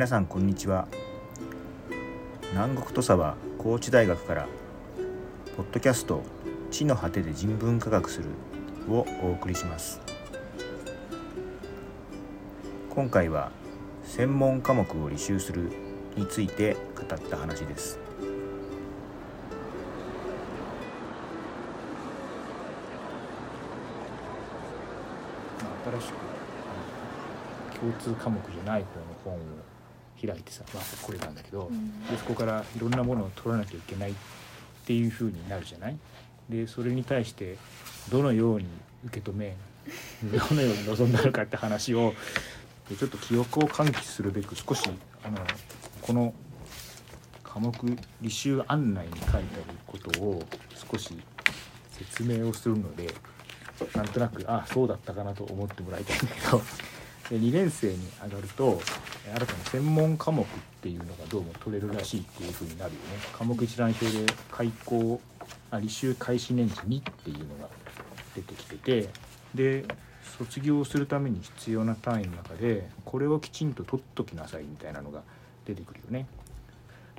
皆さんこんにちは。南国土佐は高知大学からポッドキャスト地の果てで人文科学するをお送りします。今回は専門科目を履修するについて語った話です。新しく共通科目じゃない方の本を開いてさ、まあ、これなんだけど、でそこからいろんなものを取らなきゃいけないっていうふうになるじゃない？でそれに対してどのように受け止め どのように臨んだのかって話をちょっと記憶を喚起するべく少しあのこの科目履修案内に書いてあることを少し説明をするのでなんとなくあそうだったかなと思ってもらいたいんだけどで2年生に上がると新たな専門科目っていうのがどうも取れるらしいっていうふうになるよね科目一覧表で開校あ履修開始年次2っていうのが出てきててで卒業するために必要な単位の中でこれをきちんと取っときなさいみたいなのが出てくるよね。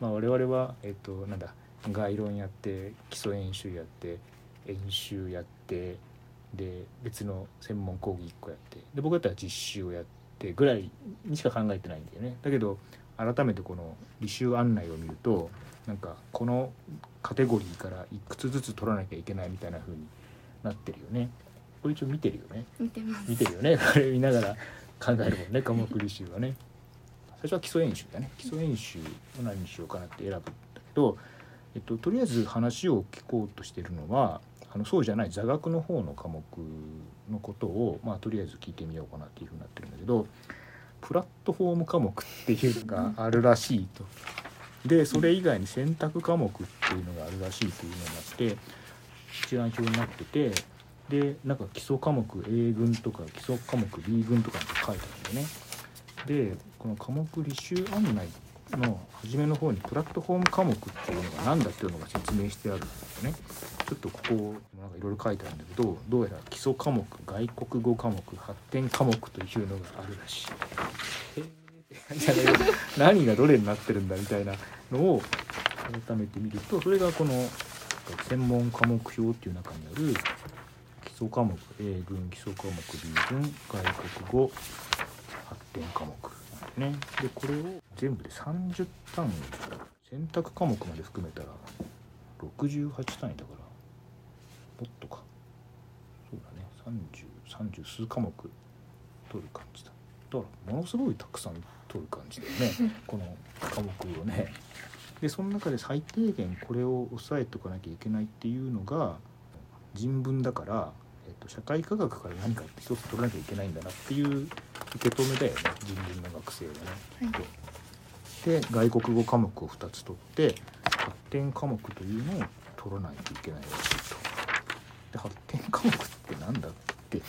まあ、我々は、えっと、なんだ概論やって基礎演習やって演習やってで別の専門講義1個やってで僕だったら実習をやってぐらいにしか考えてないんだよね。だけど改めてこの履修案内を見るとなんかこのカテゴリーからいくつずつ取らなきゃいけないみたいな風になってるよね。これ一応見てるよね。見てます見てるよね。これ見ながら考えるもんね科目履修はね。最初は基礎演習だね。基礎演習を何にしようかなって選ぶんだけど、えっととりあえず話を聞こうとしてるのは。あのそうじゃない座学の方の科目のことを、まあ、とりあえず聞いてみようかなっていうふうになってるんだけどプラットフォーム科目っていうのがあるらしいと。でそれ以外に選択科目っていうのがあるらしいというのがあって一覧表になっててでなんか基礎科目 A 群とか基礎科目 B 群とかって書いてあるんだよね。でこの科目履修案内の初めの方にプラットフォーム科目っていうのが何だっていうのが説明してあるんですよね。ちょっとここなんかいろいろ書いてあるんだけどどうやら基礎科目外国語科目発展科目というのがあるらしい。何がどれになってるんだみたいなのを改めて見るとそれがこの専門科目表っていう中にある基礎科目 A 群基礎科目 B 群外国語発展科目なんでね。でこれを全部で30単位。選択科目まで含めたら68単位だからもっとか。そうだね。3030数科目取る感じだ。だからものすごいたくさん取る感じだよね。この科目をね。でその中で最低限これを押さえておかなきゃいけないっていうのが人文だから、えっと、社会科学から何かって一つ取らなきゃいけないんだなっていう受け止めだよね。人文の学生はね。はい。で外国語科目を2つ取って発展科目というのを取らないといけないらしいと。で発展科目ってなんだってい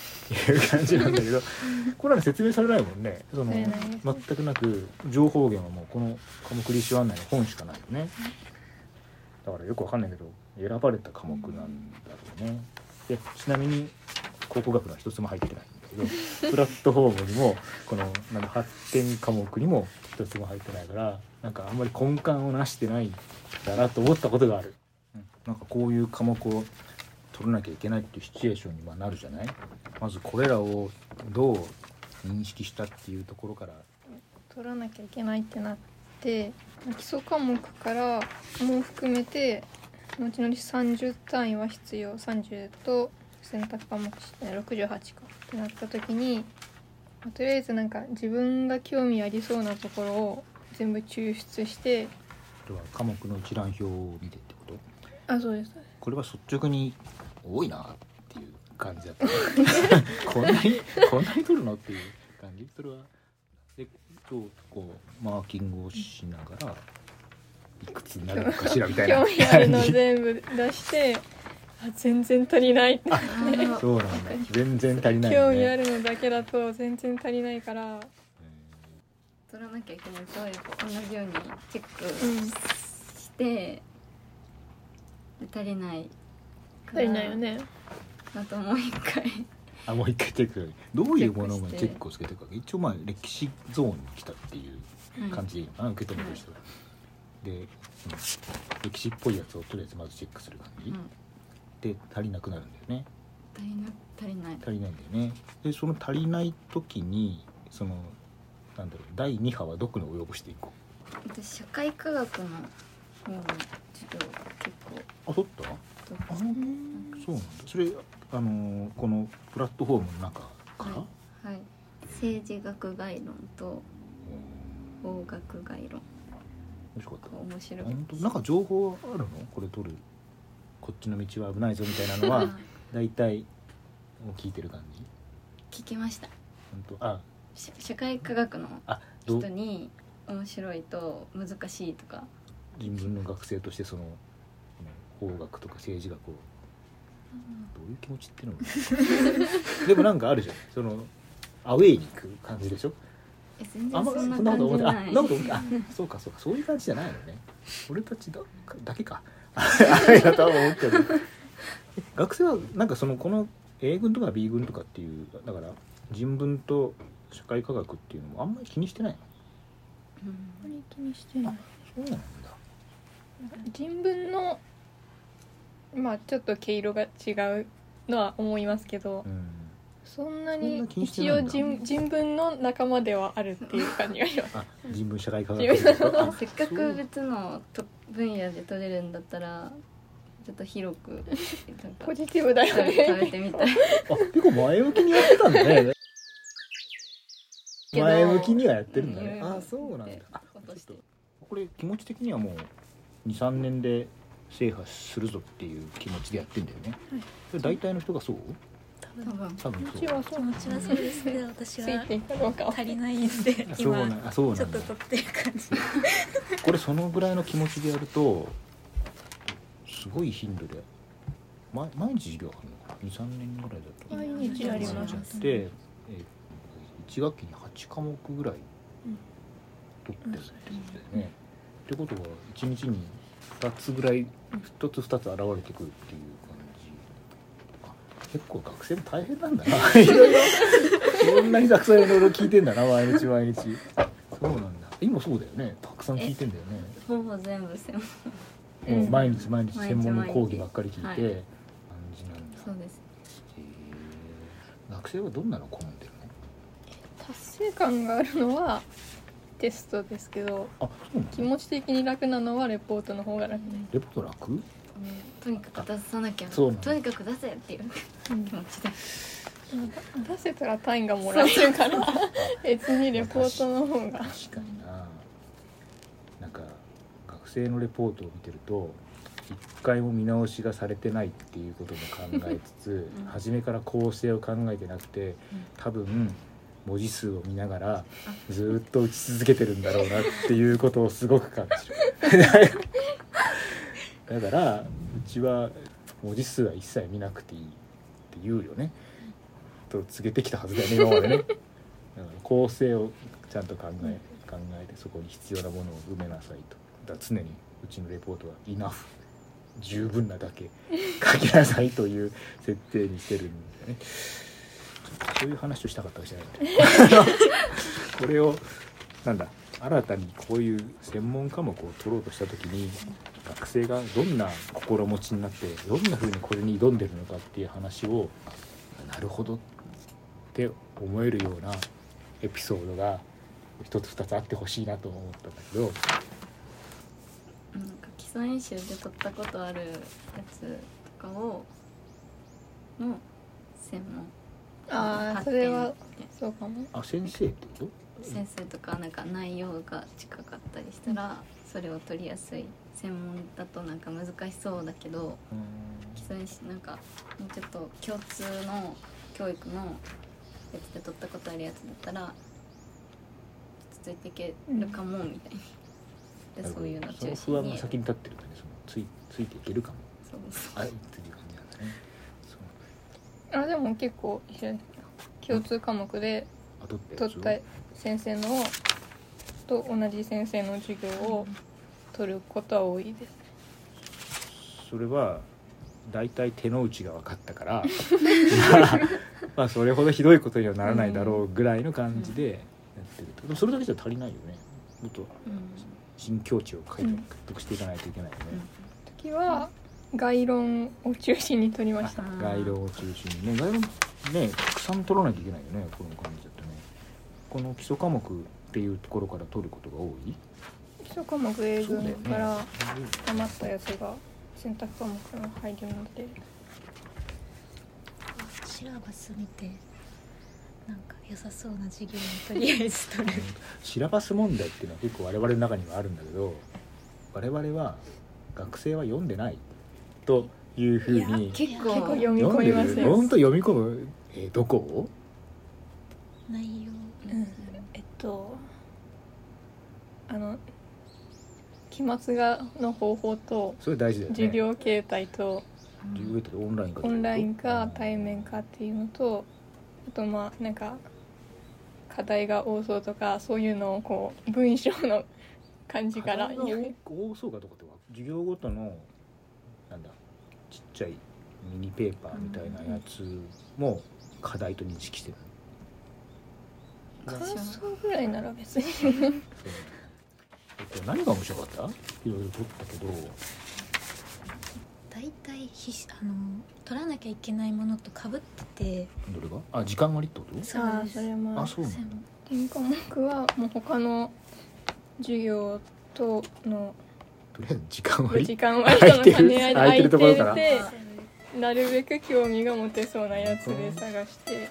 う感じなんだけど これは説明されないもんね。その全くなく情報源はもうこの科目履修案内の本しかないよね。だからよくわかんないけど選ばれた科目なんだろうね。でちなみに考古学のは一つも入ってないんだけど プラットフォームにもこのなんか発展科目にも一つも入ってないからなんかあんまり根幹をなしてないんだなと思ったことがある、うん。なんかこういう科目を取らなきゃいけないっていうシチュエーションにまあなるじゃない？まずこれらをどう認識したっていうところから。取らなきゃいけないってなって基礎科目からも含めて後々30単位は必要。30と選択科目68かってなった時にまあとりあえずなんか自分が興味ありそうなところを全部抽出してあとは科目の一覧表を見てってこと？あそうです。これは率直に多いなっていう。感じだった。ね こんなにこんなに取るのっていう。感じ。それはでどうこうマーキングをしながらいくつになるのかしらみたいな。興味あるの全部出してあ全然足りない。ってそうなんだ。全然足りないね。味あるのだけだと全然足りないから。取らなきゃいけないとやっぱ同じようにチェックうん。して、で足りない足りないよね。あともう一回。あもう一回チェック。どういうものがチェックして。チェックをつけて。るか一応まあ歴史ゾーンに来たっていう感じ。でいいのかな、受け止める人は。で、うん歴史っぽいやつをとりあえずまずチェックする感じ、うん。で足りなくなるんだよね。足りな足りない。足りない。んだよねでその足りない時にそのなんだろう第2波はどこに及ぼしていこ私社会科学の方に授業結構うあ取ったそうなんだそれあのーこのプラットフォームの中から、はい。はい政治学概論と法学概論。面白かった。面白い本当？なんか情報あるの？これ取る。こっちの道は危ないぞみたいなのは 大体もう聞いてる感じ？聞きました。本当？あ。し社会科学の人に面白いと難しいとか人文の学生としてその法学とか政治学をどういう気持ちっていうのも。でもなんかあるじゃん。そのアウェイに行く感じでしょ。あんま然そんなこと思ってあなこと思ってあそうかそうか。そういう感じじゃないのね。俺たちだだけか。あれだとは思ってる。学生はなんかそのこの A 軍とか B 軍とかっていうだから人文と社会科学っていうのもあんまり気にしてないの？うん。あんまり気にしてない。そうなんだ人文のまあちょっと毛色が違うのは思いますけどうん。そんなに一応人人文の仲間ではあるっていう感じがします。あ人文社会科学せっかく別のと分野で取れるんだったらちょっと広くポジティブだよ食べ食べねてみたい。あ結構前向きにやってたんだね。前向きにはやってるんだね。うんあそうなんだ。あ落として。これ気持ち的にはもう23年で制覇するぞっていう気持ちでやってんだよね、それ大体の人がそう？多分。多分そう。はそう気持ちは。そう。ですけど私は足りないんであそう今なんあそうちょっと取ってる感じ。これそのぐらいの気持ちでやるとすごい頻度で毎毎日授業あるのかな？23年ぐらいだと。毎日あります。えー、1学期に8科目ぐらい取ってるってことだよね。ってことは1日に2つぐらい1つ2つ現れてくるっていう感じあ結構学生も大変なんだな。いろいろ。そんなにたくさんいろいろ聞いてんだな毎日毎日。そうなんだ。今そうだよね。たくさん聞いてんだよね。ほぼ全部専門。うん。もう毎日毎日専門の講義ばっかり聞いて、はい感じなんだ。そうです。へー。学生はどんなの好んでるの？達成感があるのはテストですけどあそう気持ち的に楽なのはレポートの方が楽です、レポート楽？とにかく出さなきゃ。そうなとにかく出せっていううん気持ちで出せたら単位がもらえるから別にレポートの方が。確かにな。なんか学生のレポートを見てると一回も見直しがされてないっていうことも考えつつ、うん。初めから構成を考えてなくて多分文字数を見ながらずーっと打ち続けてるんだろうなっていうことをすごく感じる。だからうちは文字数は一切見なくていいって言うよね。と告げてきたはずだよね今までね。だから構成をちゃんと考え考えてそこに必要なものを埋めなさいと。だ常にうちのレポートは「イナフ」十分なだけ書きなさいという設定にしてるんだよねそういう話をしたかったわけじゃない。これをなんだ新たにこういう専門科目を取ろうとした時に学生がどんな心持ちになってどんな風にこれに挑んでるのかっていう話をなるほどって思えるようなエピソードが一つ二つあってほしいなと思ったんだけど。なんか基礎演習で取ったことあるやつとかをの専門。ああそれはでそうかも。あ先生ってこと？先生とかなんか内容が近かったりしたらそれを取りやすい専門だとなんか難しそうだけど基礎なんかもうちょっと共通の教育のやつで取ったことあるやつだったらついていけるかもみたいに、でそういうの中心に。不安が先に立ってるんだねそのついついていけるかも。そうそう。あっていう感じなんだねあでも結構一緒共通科目であ取った先生のと同じ先生の授業を取ることは多いです。それは大体手の内が分かったから まあそれほどひどいことにはならないだろうぐらいの感じでやってると、でもそれだけじゃ足りないよね。もっとうん。新境地を獲うん。得していかないといけないよね、時は概論を中心に取りました。うん概論を中心にね。概論ねたくさん取らなきゃいけないよねこの感じだとね。この基礎科目っていうところから取ることが多い？基礎科目英文から余ったやつが選択科目に入るので。シラバス見てなんか良さそうな授業にとりあえず取る。シラバス問題っていうのは結構我々の中にはあるんだけど我々は学生は読んでないというふうに結構結構読み読んで込みますよ。る本当読み込む、えーどこ？を内容。うん。えっとあの期末がの方法とそれ大事だよね。授業形態と授業ってオンラインかオンラインか対面かっていうのとあとまあなんか課題が多そうとかそういうのをこう文章の感じから多そうかとかっては？授業ごとのなんだちっちゃいミニペーパーみたいなやつも課題と認識してる。感想ぐらいなら別に。えっと何が面白かった？いろいろ取ったけど。大体ひしあの取らなきゃいけないものとかぶってて。どれが？あ時間割ってこと？そうああです。それもあそう。なん科目はもう他の授業とのとりあえず時間割時間割との兼ね合いで空いてるところから。なるべく興味が持てそうなやつで探して